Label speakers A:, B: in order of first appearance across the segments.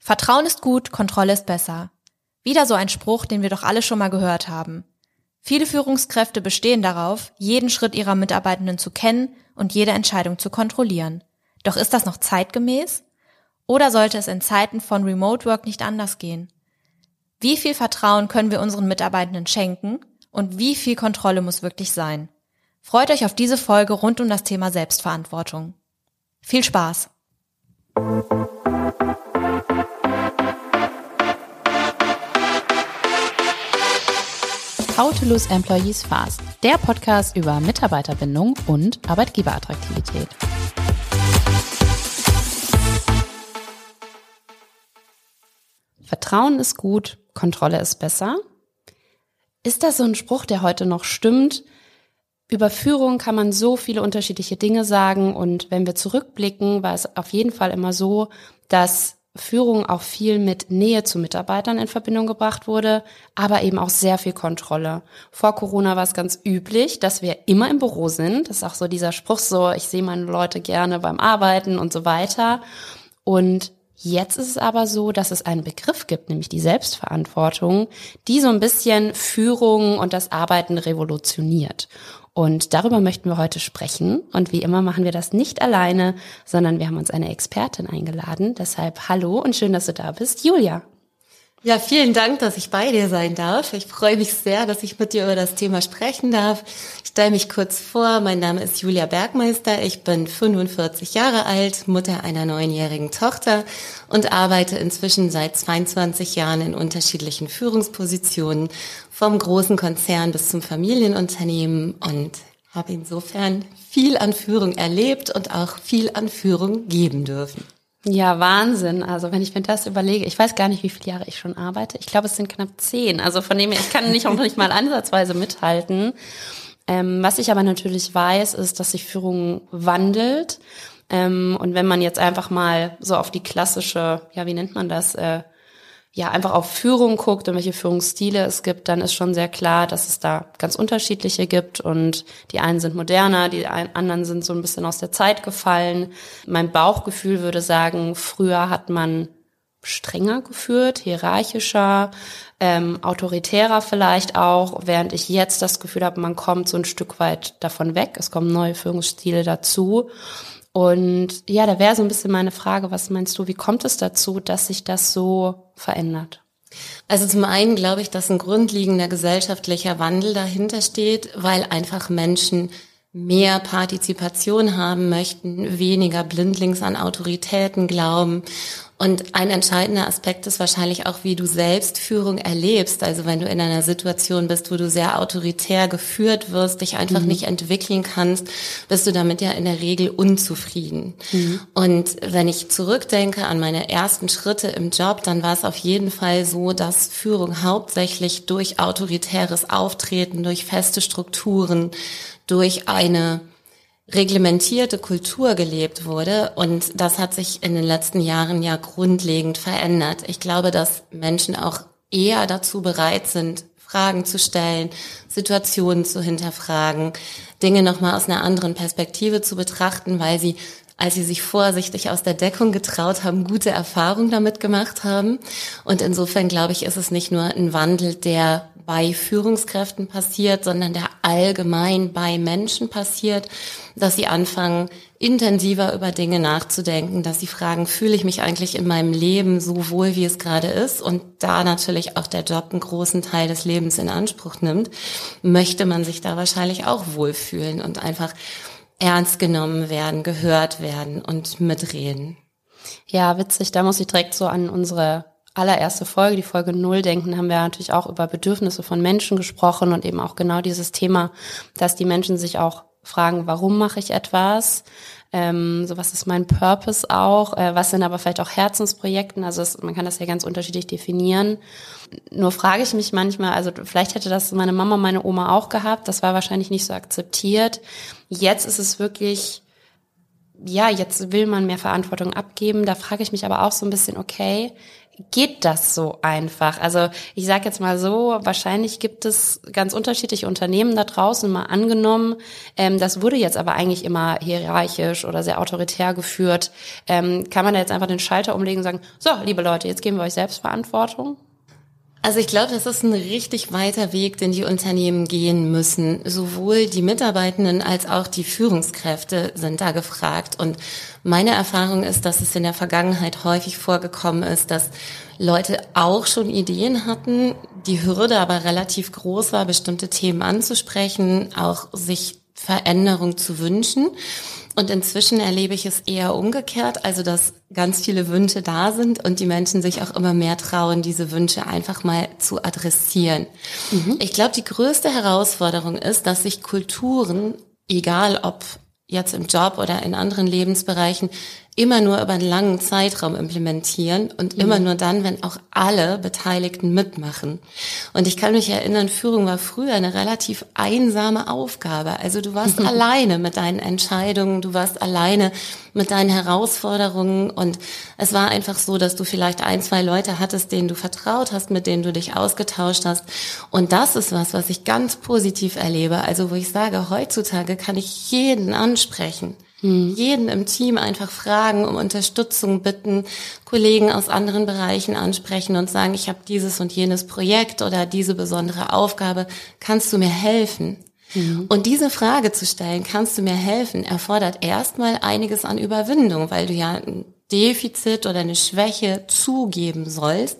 A: Vertrauen ist gut, Kontrolle ist besser. Wieder so ein Spruch, den wir doch alle schon mal gehört haben. Viele Führungskräfte bestehen darauf, jeden Schritt ihrer Mitarbeitenden zu kennen und jede Entscheidung zu kontrollieren. Doch ist das noch zeitgemäß? Oder sollte es in Zeiten von Remote Work nicht anders gehen? Wie viel Vertrauen können wir unseren Mitarbeitenden schenken und wie viel Kontrolle muss wirklich sein? Freut euch auf diese Folge rund um das Thema Selbstverantwortung. Viel Spaß!
B: How to Lose Employees Fast, der Podcast über Mitarbeiterbindung und Arbeitgeberattraktivität. Vertrauen ist gut, Kontrolle ist besser. Ist das so ein Spruch, der heute noch stimmt? Über Führung kann man so viele unterschiedliche Dinge sagen und wenn wir zurückblicken, war es auf jeden Fall immer so, dass Führung auch viel mit Nähe zu Mitarbeitern in Verbindung gebracht wurde, aber eben auch sehr viel Kontrolle. Vor Corona war es ganz üblich, dass wir immer im Büro sind. Das ist auch so dieser Spruch so, ich sehe meine Leute gerne beim Arbeiten und so weiter. Und Jetzt ist es aber so, dass es einen Begriff gibt, nämlich die Selbstverantwortung, die so ein bisschen Führung und das Arbeiten revolutioniert. Und darüber möchten wir heute sprechen. Und wie immer machen wir das nicht alleine, sondern wir haben uns eine Expertin eingeladen. Deshalb hallo und schön, dass du da bist, Julia.
C: Ja, vielen Dank, dass ich bei dir sein darf. Ich freue mich sehr, dass ich mit dir über das Thema sprechen darf. Ich stelle mich kurz vor. Mein Name ist Julia Bergmeister. Ich bin 45 Jahre alt, Mutter einer neunjährigen Tochter und arbeite inzwischen seit 22 Jahren in unterschiedlichen Führungspositionen, vom großen Konzern bis zum Familienunternehmen und habe insofern viel an Führung erlebt und auch viel an Führung geben dürfen.
B: Ja, Wahnsinn. Also wenn ich mir das überlege, ich weiß gar nicht, wie viele Jahre ich schon arbeite. Ich glaube, es sind knapp zehn. Also von dem her, ich kann nicht auch nicht mal ansatzweise mithalten. Ähm, was ich aber natürlich weiß, ist, dass sich Führung wandelt. Ähm, und wenn man jetzt einfach mal so auf die klassische, ja, wie nennt man das, äh, ja einfach auf Führung guckt und welche Führungsstile es gibt, dann ist schon sehr klar, dass es da ganz unterschiedliche gibt und die einen sind moderner, die anderen sind so ein bisschen aus der Zeit gefallen. Mein Bauchgefühl würde sagen, früher hat man strenger geführt, hierarchischer, ähm, autoritärer vielleicht auch, während ich jetzt das Gefühl habe, man kommt so ein Stück weit davon weg. Es kommen neue Führungsstile dazu. Und ja, da wäre so ein bisschen meine Frage, was meinst du, wie kommt es dazu, dass sich das so verändert?
C: Also zum einen glaube ich, dass ein grundlegender gesellschaftlicher Wandel dahinter steht, weil einfach Menschen mehr Partizipation haben möchten, weniger blindlings an Autoritäten glauben und ein entscheidender Aspekt ist wahrscheinlich auch, wie du selbst Führung erlebst. Also wenn du in einer Situation bist, wo du sehr autoritär geführt wirst, dich einfach mhm. nicht entwickeln kannst, bist du damit ja in der Regel unzufrieden. Mhm. Und wenn ich zurückdenke an meine ersten Schritte im Job, dann war es auf jeden Fall so, dass Führung hauptsächlich durch autoritäres Auftreten, durch feste Strukturen, durch eine reglementierte Kultur gelebt wurde. Und das hat sich in den letzten Jahren ja grundlegend verändert. Ich glaube, dass Menschen auch eher dazu bereit sind, Fragen zu stellen, Situationen zu hinterfragen, Dinge nochmal aus einer anderen Perspektive zu betrachten, weil sie als sie sich vorsichtig aus der Deckung getraut haben, gute Erfahrungen damit gemacht haben. Und insofern glaube ich, ist es nicht nur ein Wandel, der bei Führungskräften passiert, sondern der allgemein bei Menschen passiert, dass sie anfangen, intensiver über Dinge nachzudenken, dass sie fragen, fühle ich mich eigentlich in meinem Leben so wohl, wie es gerade ist? Und da natürlich auch der Job einen großen Teil des Lebens in Anspruch nimmt, möchte man sich da wahrscheinlich auch wohlfühlen und einfach ernst genommen werden, gehört werden und mitreden.
B: Ja, witzig, da muss ich direkt so an unsere allererste Folge, die Folge Null denken, haben wir natürlich auch über Bedürfnisse von Menschen gesprochen und eben auch genau dieses Thema, dass die Menschen sich auch fragen, warum mache ich etwas? Ähm, so was ist mein Purpose auch? Äh, was sind aber vielleicht auch Herzensprojekten? Also es, man kann das ja ganz unterschiedlich definieren. Nur frage ich mich manchmal, also vielleicht hätte das meine Mama, meine Oma auch gehabt. Das war wahrscheinlich nicht so akzeptiert. Jetzt ist es wirklich, ja, jetzt will man mehr Verantwortung abgeben. Da frage ich mich aber auch so ein bisschen, okay, geht das so einfach? Also ich sage jetzt mal so, wahrscheinlich gibt es ganz unterschiedliche Unternehmen da draußen, mal angenommen. Ähm, das wurde jetzt aber eigentlich immer hierarchisch oder sehr autoritär geführt. Ähm, kann man da jetzt einfach den Schalter umlegen und sagen, so, liebe Leute, jetzt geben wir euch Selbstverantwortung?
C: Also ich glaube, das ist ein richtig weiter Weg, den die Unternehmen gehen müssen. Sowohl die Mitarbeitenden als auch die Führungskräfte sind da gefragt. Und meine Erfahrung ist, dass es in der Vergangenheit häufig vorgekommen ist, dass Leute auch schon Ideen hatten, die Hürde aber relativ groß war, bestimmte Themen anzusprechen, auch sich Veränderung zu wünschen. Und inzwischen erlebe ich es eher umgekehrt, also dass ganz viele Wünsche da sind und die Menschen sich auch immer mehr trauen, diese Wünsche einfach mal zu adressieren. Mhm. Ich glaube, die größte Herausforderung ist, dass sich Kulturen, egal ob jetzt im Job oder in anderen Lebensbereichen, immer nur über einen langen Zeitraum implementieren und mhm. immer nur dann, wenn auch alle Beteiligten mitmachen. Und ich kann mich erinnern, Führung war früher eine relativ einsame Aufgabe. Also du warst alleine mit deinen Entscheidungen, du warst alleine mit deinen Herausforderungen und es war einfach so, dass du vielleicht ein, zwei Leute hattest, denen du vertraut hast, mit denen du dich ausgetauscht hast. Und das ist was, was ich ganz positiv erlebe. Also wo ich sage, heutzutage kann ich jeden ansprechen. Hm. Jeden im Team einfach fragen, um Unterstützung bitten, Kollegen aus anderen Bereichen ansprechen und sagen, ich habe dieses und jenes Projekt oder diese besondere Aufgabe, kannst du mir helfen? Mhm. Und diese Frage zu stellen, kannst du mir helfen, erfordert erstmal einiges an Überwindung, weil du ja ein Defizit oder eine Schwäche zugeben sollst,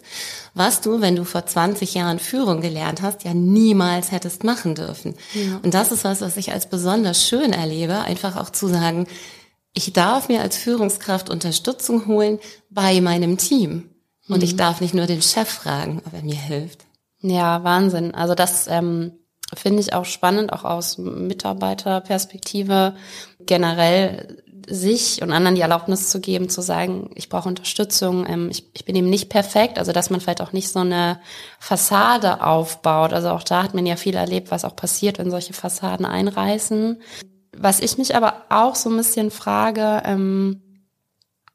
C: was du, wenn du vor 20 Jahren Führung gelernt hast, ja niemals hättest machen dürfen. Ja. Und das ist was, was ich als besonders schön erlebe, einfach auch zu sagen, ich darf mir als Führungskraft Unterstützung holen bei meinem Team. Und mhm. ich darf nicht nur den Chef fragen, ob er mir hilft.
B: Ja, Wahnsinn. Also das ähm, finde ich auch spannend, auch aus Mitarbeiterperspektive generell sich und anderen die Erlaubnis zu geben, zu sagen, ich brauche Unterstützung, ähm, ich, ich bin eben nicht perfekt, also dass man vielleicht auch nicht so eine Fassade aufbaut. Also auch da hat man ja viel erlebt, was auch passiert, wenn solche Fassaden einreißen. Was ich mich aber auch so ein bisschen frage, ähm,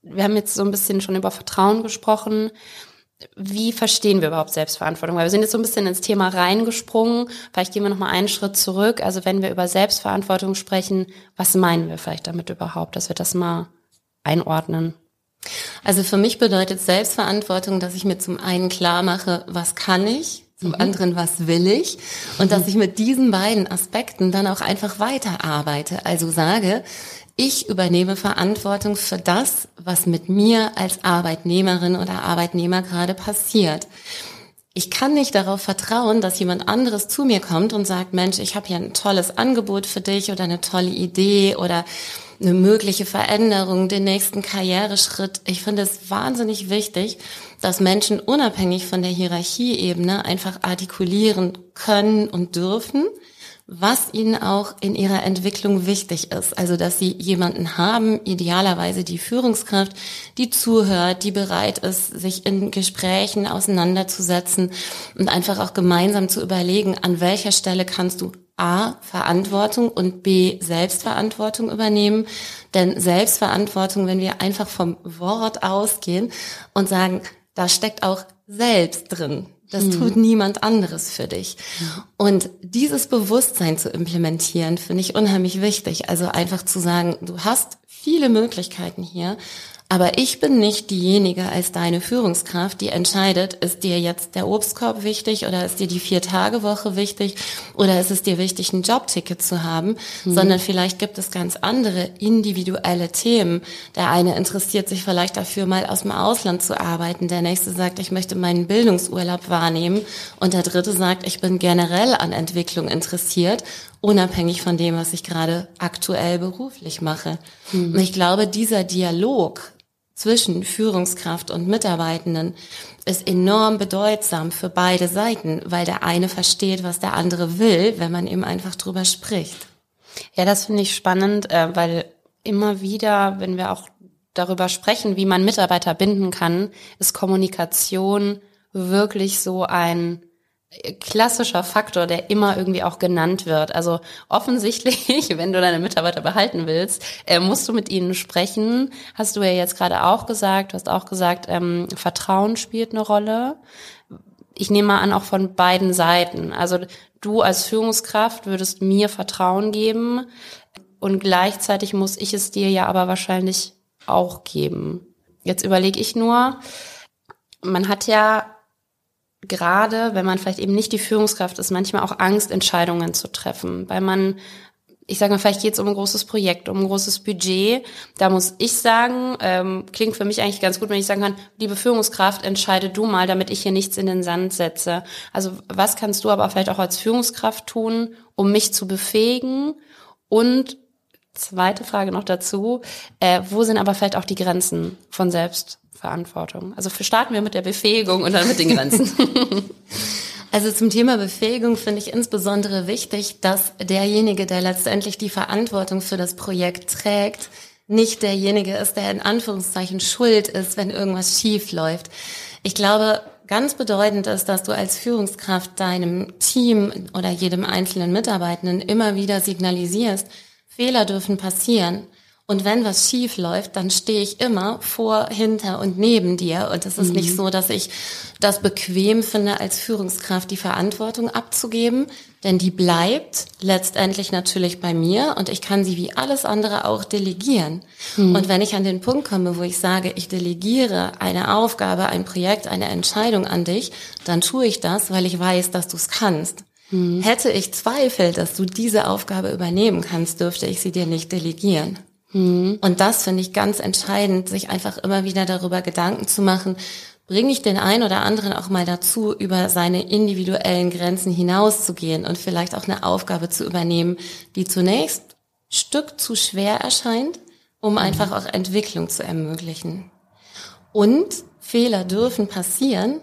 B: wir haben jetzt so ein bisschen schon über Vertrauen gesprochen wie verstehen wir überhaupt Selbstverantwortung? Weil wir sind jetzt so ein bisschen ins Thema reingesprungen. Vielleicht gehen wir noch mal einen Schritt zurück. Also wenn wir über Selbstverantwortung sprechen, was meinen wir vielleicht damit überhaupt, dass wir das mal einordnen?
C: Also für mich bedeutet Selbstverantwortung, dass ich mir zum einen klar mache, was kann ich, zum mhm. anderen, was will ich und mhm. dass ich mit diesen beiden Aspekten dann auch einfach weiterarbeite. Also sage, ich übernehme Verantwortung für das, was mit mir als Arbeitnehmerin oder Arbeitnehmer gerade passiert. Ich kann nicht darauf vertrauen, dass jemand anderes zu mir kommt und sagt, Mensch, ich habe hier ein tolles Angebot für dich oder eine tolle Idee oder eine mögliche Veränderung, den nächsten Karriereschritt. Ich finde es wahnsinnig wichtig, dass Menschen unabhängig von der Hierarchieebene einfach artikulieren können und dürfen was ihnen auch in ihrer Entwicklung wichtig ist. Also, dass sie jemanden haben, idealerweise die Führungskraft, die zuhört, die bereit ist, sich in Gesprächen auseinanderzusetzen und einfach auch gemeinsam zu überlegen, an welcher Stelle kannst du A, Verantwortung und B, Selbstverantwortung übernehmen. Denn Selbstverantwortung, wenn wir einfach vom Wort ausgehen und sagen, da steckt auch selbst drin. Das mhm. tut niemand anderes für dich. Und dieses Bewusstsein zu implementieren, finde ich unheimlich wichtig. Also einfach zu sagen, du hast viele Möglichkeiten hier, aber ich bin nicht diejenige als deine Führungskraft, die entscheidet, ist dir jetzt der Obstkorb wichtig oder ist dir die Vier-Tage-Woche wichtig oder ist es dir wichtig, ein Jobticket zu haben, mhm. sondern vielleicht gibt es ganz andere individuelle Themen. Der eine interessiert sich vielleicht dafür, mal aus dem Ausland zu arbeiten. Der nächste sagt, ich möchte meinen Bildungsurlaub wahrnehmen. Und der dritte sagt, ich bin generell an Entwicklung interessiert unabhängig von dem, was ich gerade aktuell beruflich mache. Mhm. Und ich glaube, dieser Dialog zwischen Führungskraft und Mitarbeitenden ist enorm bedeutsam für beide Seiten, weil der eine versteht, was der andere will, wenn man eben einfach drüber spricht.
B: Ja, das finde ich spannend, äh, weil immer wieder, wenn wir auch darüber sprechen, wie man Mitarbeiter binden kann, ist Kommunikation wirklich so ein klassischer Faktor, der immer irgendwie auch genannt wird. Also offensichtlich, wenn du deine Mitarbeiter behalten willst, äh, musst du mit ihnen sprechen. Hast du ja jetzt gerade auch gesagt. Du hast auch gesagt, ähm, Vertrauen spielt eine Rolle. Ich nehme mal an, auch von beiden Seiten. Also du als Führungskraft würdest mir Vertrauen geben und gleichzeitig muss ich es dir ja aber wahrscheinlich auch geben. Jetzt überlege ich nur, man hat ja gerade, wenn man vielleicht eben nicht die Führungskraft ist, manchmal auch Angst, Entscheidungen zu treffen, weil man ich sage mal, vielleicht geht es um ein großes Projekt, um ein großes Budget. Da muss ich sagen, ähm, klingt für mich eigentlich ganz gut, wenn ich sagen kann, liebe Führungskraft, entscheide du mal, damit ich hier nichts in den Sand setze. Also was kannst du aber vielleicht auch als Führungskraft tun, um mich zu befähigen? Und zweite Frage noch dazu, äh, wo sind aber vielleicht auch die Grenzen von selbst? Verantwortung. Also starten wir mit der Befähigung und dann mit den Grenzen.
C: Also zum Thema Befähigung finde ich insbesondere wichtig, dass derjenige, der letztendlich die Verantwortung für das Projekt trägt, nicht derjenige ist, der in Anführungszeichen schuld ist, wenn irgendwas schief läuft. Ich glaube, ganz bedeutend ist, dass du als Führungskraft deinem Team oder jedem einzelnen Mitarbeitenden immer wieder signalisierst, Fehler dürfen passieren. Und wenn was schief läuft, dann stehe ich immer vor, hinter und neben dir. Und es ist mhm. nicht so, dass ich das bequem finde, als Führungskraft die Verantwortung abzugeben, denn die bleibt letztendlich natürlich bei mir und ich kann sie wie alles andere auch delegieren. Mhm. Und wenn ich an den Punkt komme, wo ich sage, ich delegiere eine Aufgabe, ein Projekt, eine Entscheidung an dich, dann tue ich das, weil ich weiß, dass du es kannst. Mhm. Hätte ich Zweifel, dass du diese Aufgabe übernehmen kannst, dürfte ich sie dir nicht delegieren. Mhm. Und das finde ich ganz entscheidend, sich einfach immer wieder darüber Gedanken zu machen, bringe ich den einen oder anderen auch mal dazu, über seine individuellen Grenzen hinauszugehen und vielleicht auch eine Aufgabe zu übernehmen, die zunächst Stück zu schwer erscheint, um mhm. einfach auch Entwicklung zu ermöglichen. Und Fehler dürfen passieren,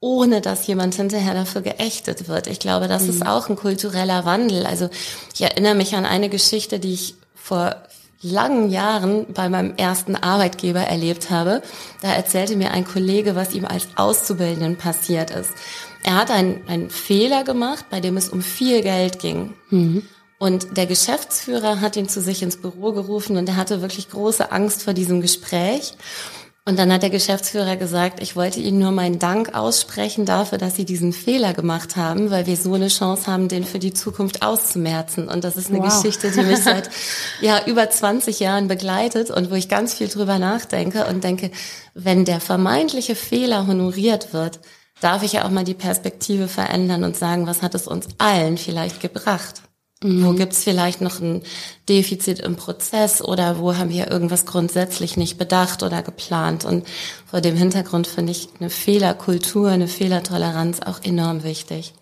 C: ohne dass jemand hinterher dafür geächtet wird. Ich glaube, das mhm. ist auch ein kultureller Wandel. Also ich erinnere mich an eine Geschichte, die ich vor langen Jahren bei meinem ersten Arbeitgeber erlebt habe. Da erzählte mir ein Kollege, was ihm als Auszubildenden passiert ist. Er hat einen, einen Fehler gemacht, bei dem es um viel Geld ging. Mhm. Und der Geschäftsführer hat ihn zu sich ins Büro gerufen und er hatte wirklich große Angst vor diesem Gespräch. Und dann hat der Geschäftsführer gesagt, ich wollte Ihnen nur meinen Dank aussprechen dafür, dass Sie diesen Fehler gemacht haben, weil wir so eine Chance haben, den für die Zukunft auszumerzen. Und das ist eine wow. Geschichte, die mich seit ja über 20 Jahren begleitet und wo ich ganz viel drüber nachdenke und denke, wenn der vermeintliche Fehler honoriert wird, darf ich ja auch mal die Perspektive verändern und sagen, was hat es uns allen vielleicht gebracht? Mhm. Wo gibt's vielleicht noch ein Defizit im Prozess oder wo haben wir irgendwas grundsätzlich nicht bedacht oder geplant? Und vor dem Hintergrund finde ich eine Fehlerkultur, eine Fehlertoleranz auch enorm wichtig.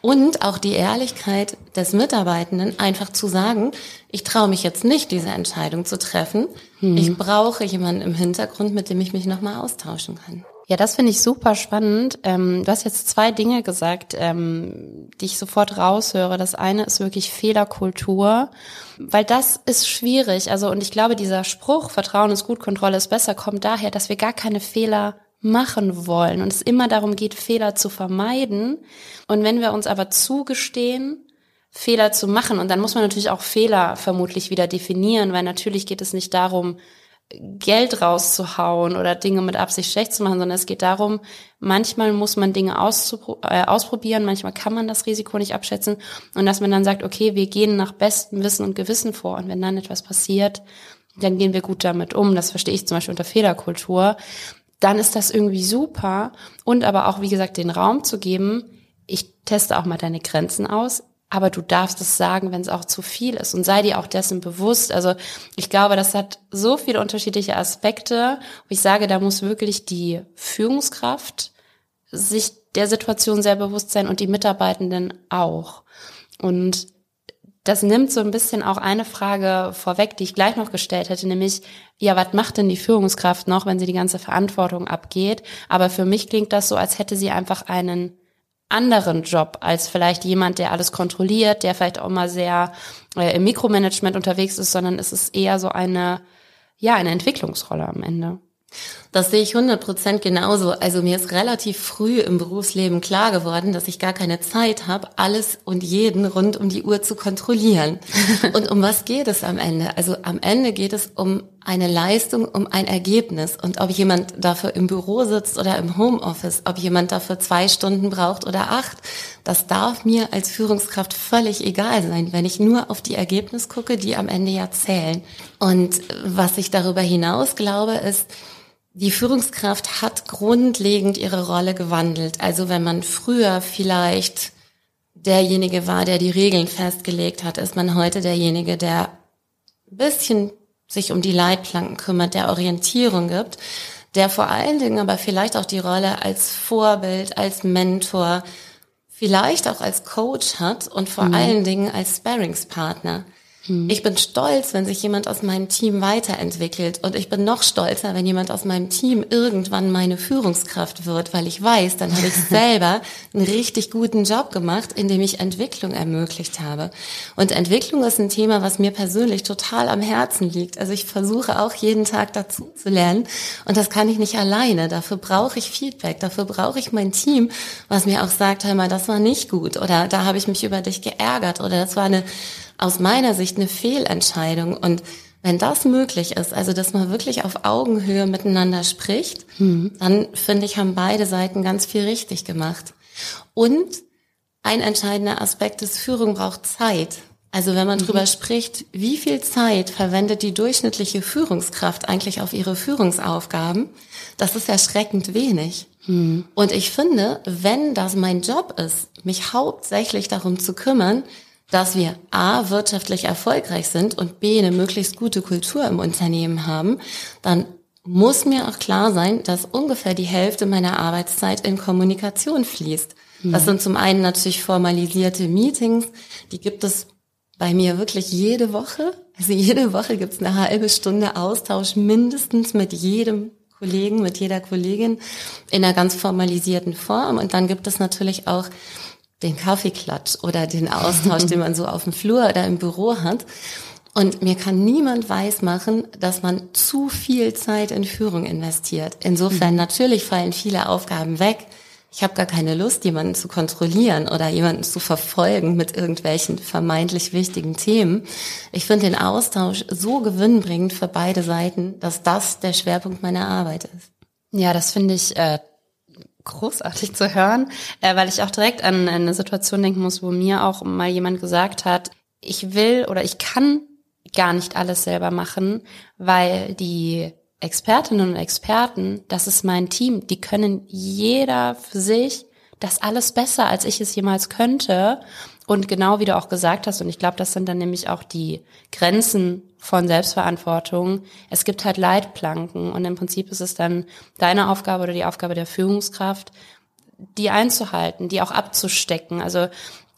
C: Und auch die Ehrlichkeit des Mitarbeitenden, einfach zu sagen, ich traue mich jetzt nicht, diese Entscheidung zu treffen. Mhm. Ich brauche jemanden im Hintergrund, mit dem ich mich nochmal austauschen kann.
B: Ja, das finde ich super spannend. Ähm, du hast jetzt zwei Dinge gesagt, ähm, die ich sofort raushöre. Das eine ist wirklich Fehlerkultur, weil das ist schwierig. Also, und ich glaube, dieser Spruch, Vertrauen ist gut, Kontrolle ist besser, kommt daher, dass wir gar keine Fehler machen wollen und es immer darum geht, Fehler zu vermeiden. Und wenn wir uns aber zugestehen, Fehler zu machen, und dann muss man natürlich auch Fehler vermutlich wieder definieren, weil natürlich geht es nicht darum, Geld rauszuhauen oder Dinge mit Absicht schlecht zu machen, sondern es geht darum, manchmal muss man Dinge äh, ausprobieren, manchmal kann man das Risiko nicht abschätzen und dass man dann sagt, okay, wir gehen nach bestem Wissen und Gewissen vor und wenn dann etwas passiert, dann gehen wir gut damit um. Das verstehe ich zum Beispiel unter Fehlerkultur. Dann ist das irgendwie super und aber auch, wie gesagt, den Raum zu geben, ich teste auch mal deine Grenzen aus aber du darfst es sagen, wenn es auch zu viel ist und sei dir auch dessen bewusst. Also ich glaube, das hat so viele unterschiedliche Aspekte. Und ich sage, da muss wirklich die Führungskraft sich der Situation sehr bewusst sein und die Mitarbeitenden auch. Und das nimmt so ein bisschen auch eine Frage vorweg, die ich gleich noch gestellt hätte, nämlich, ja, was macht denn die Führungskraft noch, wenn sie die ganze Verantwortung abgeht? Aber für mich klingt das so, als hätte sie einfach einen anderen Job als vielleicht jemand, der alles kontrolliert, der vielleicht auch mal sehr äh, im Mikromanagement unterwegs ist, sondern es ist eher so eine, ja, eine Entwicklungsrolle am Ende.
C: Das sehe ich 100 Prozent genauso. Also mir ist relativ früh im Berufsleben klar geworden, dass ich gar keine Zeit habe, alles und jeden rund um die Uhr zu kontrollieren. und um was geht es am Ende? Also am Ende geht es um eine Leistung, um ein Ergebnis. Und ob jemand dafür im Büro sitzt oder im Homeoffice, ob jemand dafür zwei Stunden braucht oder acht, das darf mir als Führungskraft völlig egal sein, wenn ich nur auf die Ergebnisse gucke, die am Ende ja zählen. Und was ich darüber hinaus glaube, ist, die Führungskraft hat grundlegend ihre Rolle gewandelt. Also wenn man früher vielleicht derjenige war, der die Regeln festgelegt hat, ist man heute derjenige, der ein bisschen sich um die Leitplanken kümmert, der Orientierung gibt, der vor allen Dingen aber vielleicht auch die Rolle als Vorbild, als Mentor, vielleicht auch als Coach hat und vor mhm. allen Dingen als Sparringspartner. Mhm. Ich bin stolz, wenn sich jemand aus meinem Team weiterentwickelt und ich bin noch stolzer, wenn jemand aus meinem Team irgendwann meine Führungskraft wird, weil ich weiß, dann habe ich selber einen richtig guten Job gemacht, indem ich Entwicklung ermöglicht habe. Und Entwicklung ist ein Thema, was mir persönlich total am Herzen liegt. Also ich versuche auch jeden Tag dazu zu lernen und das kann ich nicht alleine. Dafür brauche ich Feedback, dafür brauche ich mein Team, was mir auch sagt, hör mal, das war nicht gut oder da habe ich mich über dich geärgert oder das war eine aus meiner Sicht eine Fehlentscheidung. Und wenn das möglich ist, also dass man wirklich auf Augenhöhe miteinander spricht, mhm. dann finde ich, haben beide Seiten ganz viel richtig gemacht. Und ein entscheidender Aspekt ist, Führung braucht Zeit. Also wenn man mhm. drüber spricht, wie viel Zeit verwendet die durchschnittliche Führungskraft eigentlich auf ihre Führungsaufgaben, das ist erschreckend wenig. Mhm. Und ich finde, wenn das mein Job ist, mich hauptsächlich darum zu kümmern, dass wir A, wirtschaftlich erfolgreich sind und B, eine möglichst gute Kultur im Unternehmen haben, dann muss mir auch klar sein, dass ungefähr die Hälfte meiner Arbeitszeit in Kommunikation fließt. Mhm. Das sind zum einen natürlich formalisierte Meetings, die gibt es bei mir wirklich jede Woche. Also jede Woche gibt es eine halbe Stunde Austausch mindestens mit jedem Kollegen, mit jeder Kollegin in einer ganz formalisierten Form. Und dann gibt es natürlich auch den Kaffeeklatsch oder den Austausch, den man so auf dem Flur oder im Büro hat. Und mir kann niemand weismachen, dass man zu viel Zeit in Führung investiert. Insofern mhm. natürlich fallen viele Aufgaben weg. Ich habe gar keine Lust, jemanden zu kontrollieren oder jemanden zu verfolgen mit irgendwelchen vermeintlich wichtigen Themen. Ich finde den Austausch so gewinnbringend für beide Seiten, dass das der Schwerpunkt meiner Arbeit ist.
B: Ja, das finde ich äh, großartig zu hören, äh, weil ich auch direkt an eine Situation denken muss, wo mir auch mal jemand gesagt hat, ich will oder ich kann gar nicht alles selber machen, weil die Expertinnen und Experten, das ist mein Team, die können jeder für sich das alles besser, als ich es jemals könnte. Und genau wie du auch gesagt hast, und ich glaube, das sind dann nämlich auch die Grenzen von Selbstverantwortung. Es gibt halt Leitplanken und im Prinzip ist es dann deine Aufgabe oder die Aufgabe der Führungskraft, die einzuhalten, die auch abzustecken. Also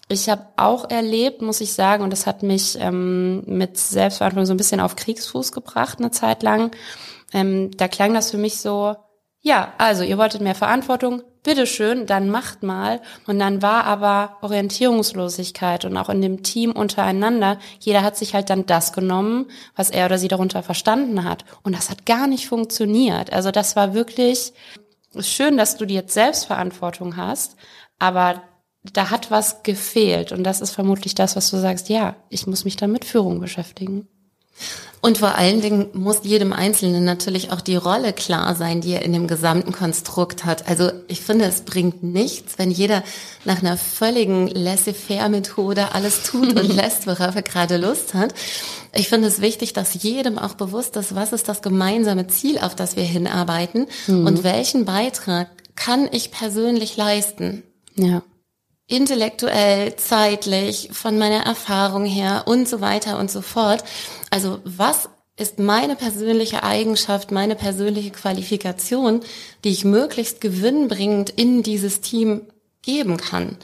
B: ich habe auch erlebt, muss ich sagen, und das hat mich ähm, mit Selbstverantwortung so ein bisschen auf Kriegsfuß gebracht, eine Zeit lang. Ähm, da klang das für mich so, ja, also ihr wolltet mehr Verantwortung, bitteschön, dann macht mal. Und dann war aber Orientierungslosigkeit und auch in dem Team untereinander, jeder hat sich halt dann das genommen, was er oder sie darunter verstanden hat. Und das hat gar nicht funktioniert. Also das war wirklich schön, dass du jetzt Selbstverantwortung hast, aber da hat was gefehlt. Und das ist vermutlich das, was du sagst, ja, ich muss mich dann mit Führung beschäftigen.
C: Und vor allen Dingen muss jedem Einzelnen natürlich auch die Rolle klar sein, die er in dem gesamten Konstrukt hat. Also ich finde, es bringt nichts, wenn jeder nach einer völligen Laissez-faire-Methode alles tut und lässt, worauf er gerade Lust hat. Ich finde es wichtig, dass jedem auch bewusst ist, was ist das gemeinsame Ziel, auf das wir hinarbeiten mhm. und welchen Beitrag kann ich persönlich leisten.
B: Ja
C: intellektuell, zeitlich, von meiner Erfahrung her und so weiter und so fort. Also was ist meine persönliche Eigenschaft, meine persönliche Qualifikation, die ich möglichst gewinnbringend in dieses Team geben kann.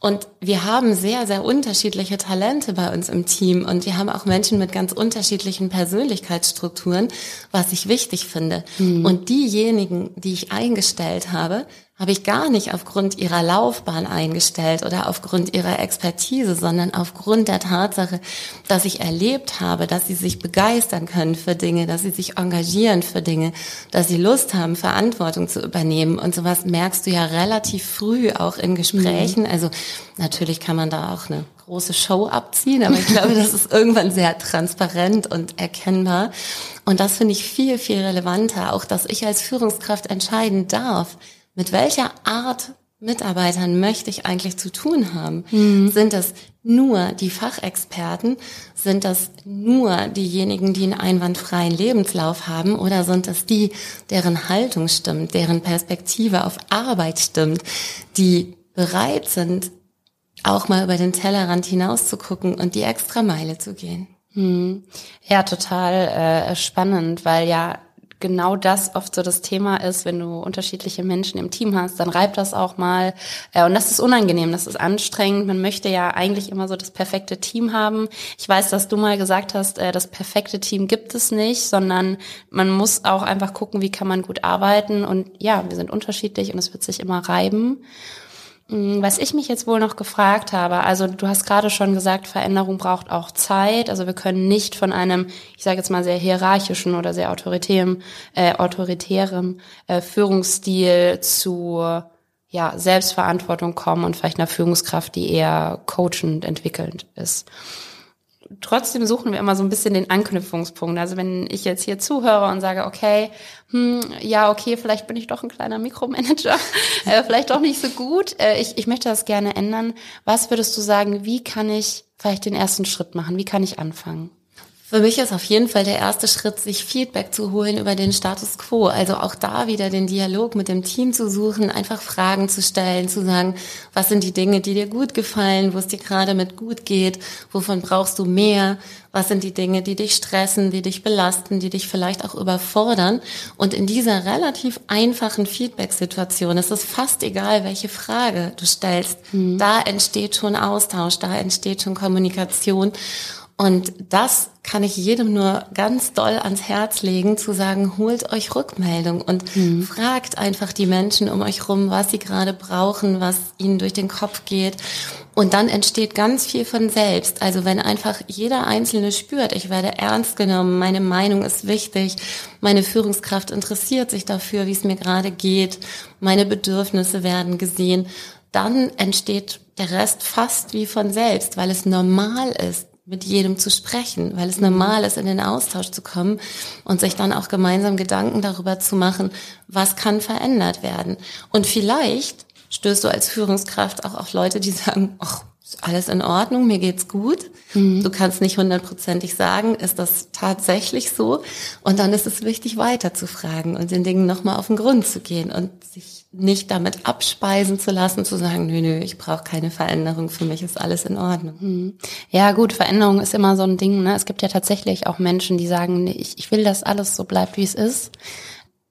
C: Und wir haben sehr, sehr unterschiedliche Talente bei uns im Team und wir haben auch Menschen mit ganz unterschiedlichen Persönlichkeitsstrukturen, was ich wichtig finde. Mhm. Und diejenigen, die ich eingestellt habe, habe ich gar nicht aufgrund ihrer Laufbahn eingestellt oder aufgrund ihrer Expertise, sondern aufgrund der Tatsache, dass ich erlebt habe, dass sie sich begeistern können für Dinge, dass sie sich engagieren für Dinge, dass sie Lust haben, Verantwortung zu übernehmen. Und sowas merkst du ja relativ früh auch in Gesprächen. Mhm. Also natürlich kann man da auch eine große Show abziehen, aber ich glaube, das ist irgendwann sehr transparent und erkennbar. Und das finde ich viel, viel relevanter, auch dass ich als Führungskraft entscheiden darf, mit welcher Art Mitarbeitern möchte ich eigentlich zu tun haben? Mhm. Sind das nur die Fachexperten? Sind das nur diejenigen, die einen einwandfreien Lebenslauf haben? Oder sind das die, deren Haltung stimmt, deren Perspektive auf Arbeit stimmt, die bereit sind, auch mal über den Tellerrand hinaus zu gucken und die extra Meile zu gehen?
B: Mhm. Ja, total äh, spannend, weil ja genau das oft so das Thema ist, wenn du unterschiedliche Menschen im Team hast, dann reibt das auch mal. Äh, und das ist unangenehm, das ist anstrengend. Man möchte ja eigentlich immer so das perfekte Team haben. Ich weiß, dass du mal gesagt hast, äh, das perfekte Team gibt es nicht, sondern man muss auch einfach gucken, wie kann man gut arbeiten. Und ja, wir sind unterschiedlich und es wird sich immer reiben. Mm, was ich mich jetzt wohl noch gefragt habe, also du hast gerade schon gesagt, Veränderung braucht auch Zeit. Also wir können nicht von einem, ich sage jetzt mal sehr hierarchischen oder sehr autoritärem, äh, autoritärem äh, Führungsstil zu ja, Selbstverantwortung kommen und vielleicht einer Führungskraft, die eher coachend entwickelnd ist trotzdem suchen wir immer so ein bisschen den Anknüpfungspunkt. Also wenn ich jetzt hier zuhöre und sage, okay, hm, ja, okay, vielleicht bin ich doch ein kleiner Mikromanager, äh, vielleicht doch nicht so gut, äh, ich, ich möchte das gerne ändern. Was würdest du sagen, wie kann ich vielleicht den ersten Schritt machen? Wie kann ich anfangen?
C: Für mich ist auf jeden Fall der erste Schritt, sich Feedback zu holen über den Status quo. Also auch da wieder den Dialog mit dem Team zu suchen, einfach Fragen zu stellen, zu sagen, was sind die Dinge, die dir gut gefallen, wo es dir gerade mit gut geht, wovon brauchst du mehr, was sind die Dinge, die dich stressen, die dich belasten, die dich vielleicht auch überfordern. Und in dieser relativ einfachen Feedback-Situation ist es fast egal, welche Frage du stellst. Mhm. Da entsteht schon Austausch, da entsteht schon Kommunikation. Und das kann ich jedem nur ganz doll ans Herz legen, zu sagen, holt euch Rückmeldung und mhm. fragt einfach die Menschen um euch rum, was sie gerade brauchen, was ihnen durch den Kopf geht. Und dann entsteht ganz viel von selbst. Also wenn einfach jeder Einzelne spürt, ich werde ernst genommen, meine Meinung ist wichtig, meine Führungskraft interessiert sich dafür, wie es mir gerade geht, meine Bedürfnisse werden gesehen, dann entsteht der Rest fast wie von selbst, weil es normal ist, mit jedem zu sprechen, weil es normal ist, in den Austausch zu kommen und sich dann auch gemeinsam Gedanken darüber zu machen, was kann verändert werden. Und vielleicht stößt du als Führungskraft auch auf Leute, die sagen, ach, ist alles in Ordnung, mir geht's gut. Mhm. Du kannst nicht hundertprozentig sagen, ist das tatsächlich so? Und dann ist es wichtig, weiter zu fragen und den Dingen nochmal auf den Grund zu gehen und sich nicht damit abspeisen zu lassen, zu sagen, nö, nö, ich brauche keine Veränderung, für mich ist alles in Ordnung. Mhm.
B: Ja, gut, Veränderung ist immer so ein Ding. Ne? Es gibt ja tatsächlich auch Menschen, die sagen, nee, ich, ich will, dass alles so bleibt, wie es ist.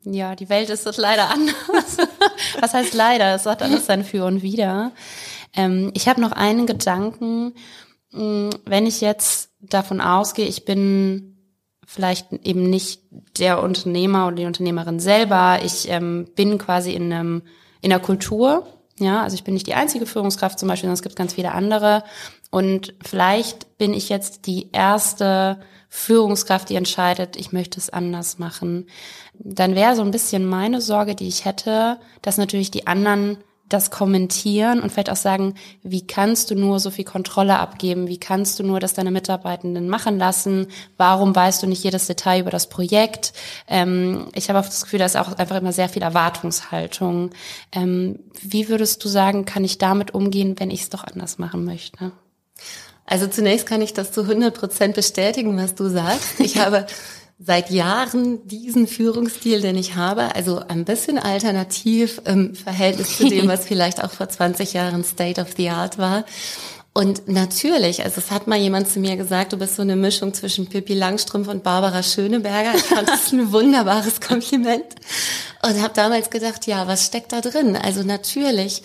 B: Ja, die Welt ist das leider anders. Was heißt leider? Es hat alles sein Für und Wider. Ähm, ich habe noch einen Gedanken, hm, wenn ich jetzt davon ausgehe, ich bin vielleicht eben nicht der Unternehmer oder die Unternehmerin selber, ich ähm, bin quasi in einem in der Kultur, ja, also ich bin nicht die einzige Führungskraft zum Beispiel, sondern es gibt ganz viele andere. Und vielleicht bin ich jetzt die erste Führungskraft, die entscheidet, ich möchte es anders machen. Dann wäre so ein bisschen meine Sorge, die ich hätte, dass natürlich die anderen das kommentieren und vielleicht auch sagen, wie kannst du nur so viel Kontrolle abgeben? Wie kannst du nur das deine Mitarbeitenden machen lassen? Warum weißt du nicht jedes Detail über das Projekt? Ähm, ich habe auch das Gefühl, da ist auch einfach immer sehr viel Erwartungshaltung. Ähm, wie würdest du sagen, kann ich damit umgehen, wenn ich es doch anders machen möchte?
C: Also zunächst kann ich das zu 100 Prozent bestätigen, was du sagst. Ich habe seit Jahren diesen Führungsstil, den ich habe, also ein bisschen alternativ im Verhältnis zu dem, was vielleicht auch vor 20 Jahren State of the Art war. Und natürlich, also es hat mal jemand zu mir gesagt, du bist so eine Mischung zwischen Pippi Langstrumpf und Barbara Schöneberger. Ich fand das ein wunderbares Kompliment und habe damals gedacht, ja, was steckt da drin? Also natürlich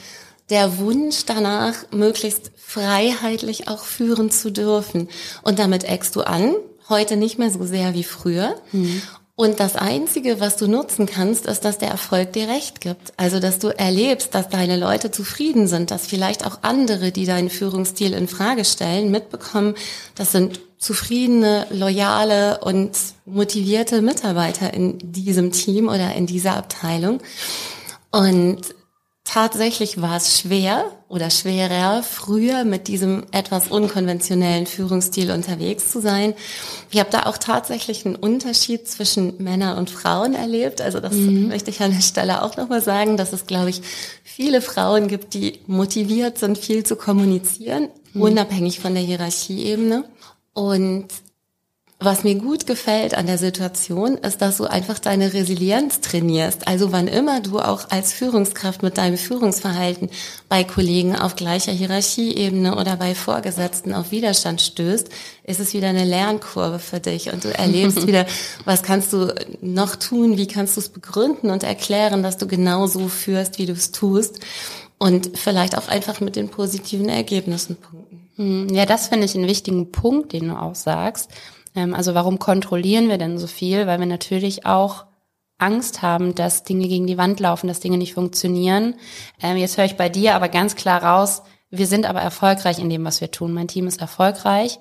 C: der Wunsch danach, möglichst freiheitlich auch führen zu dürfen. Und damit eckst du an, heute nicht mehr so sehr wie früher. Mhm. Und das Einzige, was du nutzen kannst, ist, dass der Erfolg dir recht gibt. Also, dass du erlebst, dass deine Leute zufrieden sind, dass vielleicht auch andere, die deinen Führungsstil in Frage stellen, mitbekommen, das sind zufriedene, loyale und motivierte Mitarbeiter in diesem Team oder in dieser Abteilung. Und Tatsächlich war es schwer oder schwerer, früher mit diesem etwas unkonventionellen Führungsstil unterwegs zu sein. Ich habe da auch tatsächlich einen Unterschied zwischen Männern und Frauen erlebt. Also das mhm. möchte ich an der Stelle auch nochmal sagen, dass es, glaube ich, viele Frauen gibt, die motiviert sind, viel zu kommunizieren, mhm. unabhängig von der Hierarchieebene. Und was mir gut gefällt an der Situation, ist, dass du einfach deine Resilienz trainierst. Also wann immer du auch als Führungskraft mit deinem Führungsverhalten bei Kollegen auf gleicher Hierarchieebene oder bei Vorgesetzten auf Widerstand stößt, ist es wieder eine Lernkurve für dich und du erlebst wieder, was kannst du noch tun, wie kannst du es begründen und erklären, dass du genau so führst, wie du es tust und vielleicht auch einfach mit den positiven Ergebnissen punkten.
B: Hm, ja, das finde ich einen wichtigen Punkt, den du auch sagst also warum kontrollieren wir denn so viel? Weil wir natürlich auch Angst haben, dass Dinge gegen die Wand laufen, dass Dinge nicht funktionieren. Ähm, jetzt höre ich bei dir aber ganz klar raus, wir sind aber erfolgreich in dem, was wir tun. Mein Team ist erfolgreich.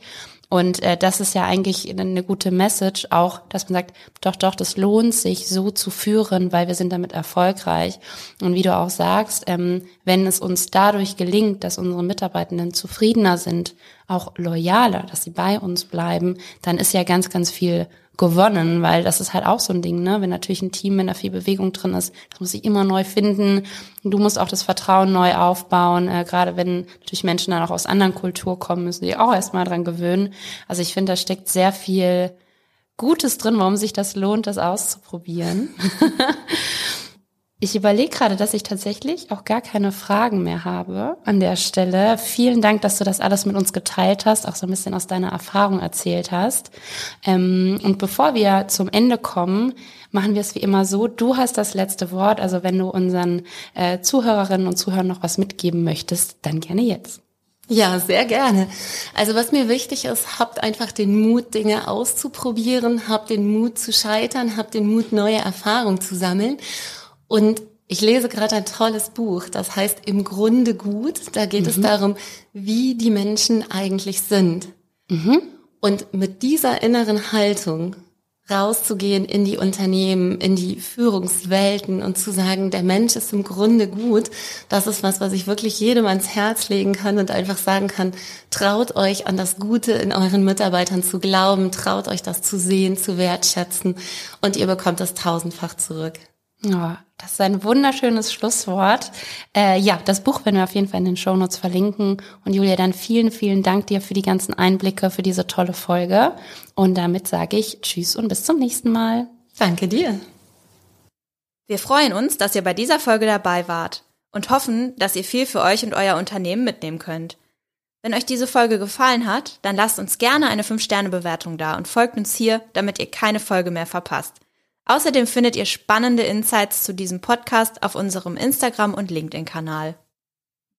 B: Und äh, das ist ja eigentlich eine gute Message, auch, dass man sagt, doch, doch, das lohnt sich, so zu führen, weil wir sind damit erfolgreich. Und wie du auch sagst, ähm, wenn es uns dadurch gelingt, dass unsere Mitarbeitenden zufriedener sind, auch loyaler, dass sie bei uns bleiben, dann ist ja ganz, ganz viel gewonnen, weil das ist halt auch so ein Ding, ne? Wenn natürlich ein Team, wenn da viel Bewegung drin ist, das muss sich immer neu finden. Du musst auch das Vertrauen neu aufbauen. Äh, gerade wenn natürlich Menschen dann auch aus anderen Kulturen kommen, müssen die auch erstmal dran gewöhnen. Also ich finde, da steckt sehr viel Gutes drin, warum sich das lohnt, das auszuprobieren. Ich überlege gerade, dass ich tatsächlich auch gar keine Fragen mehr habe an der Stelle. Vielen Dank, dass du das alles mit uns geteilt hast, auch so ein bisschen aus deiner Erfahrung erzählt hast. Ähm, und bevor wir zum Ende kommen, machen wir es wie immer so. Du hast das letzte Wort. Also wenn du unseren äh, Zuhörerinnen und Zuhörern noch was mitgeben möchtest, dann gerne jetzt.
C: Ja, sehr gerne. Also was mir wichtig ist, habt einfach den Mut, Dinge auszuprobieren, habt den Mut zu scheitern, habt den Mut, neue Erfahrungen zu sammeln und ich lese gerade ein tolles Buch, das heißt Im Grunde gut. Da geht mhm. es darum, wie die Menschen eigentlich sind. Mhm. Und mit dieser inneren Haltung rauszugehen in die Unternehmen, in die Führungswelten und zu sagen, der Mensch ist im Grunde gut, das ist was, was ich wirklich jedem ans Herz legen kann und einfach sagen kann, traut euch an das Gute in euren Mitarbeitern zu glauben, traut euch das zu sehen, zu wertschätzen und ihr bekommt das tausendfach zurück.
B: Ja, das ist ein wunderschönes Schlusswort. Äh, ja, das Buch werden wir auf jeden Fall in den Shownotes verlinken. Und Julia, dann vielen, vielen Dank dir für die ganzen Einblicke, für diese tolle Folge. Und damit sage ich Tschüss und bis zum nächsten Mal.
C: Danke dir.
A: Wir freuen uns, dass ihr bei dieser Folge dabei wart und hoffen, dass ihr viel für euch und euer Unternehmen mitnehmen könnt. Wenn euch diese Folge gefallen hat, dann lasst uns gerne eine 5-Sterne-Bewertung da und folgt uns hier, damit ihr keine Folge mehr verpasst. Außerdem findet ihr spannende Insights zu diesem Podcast auf unserem Instagram- und LinkedIn-Kanal.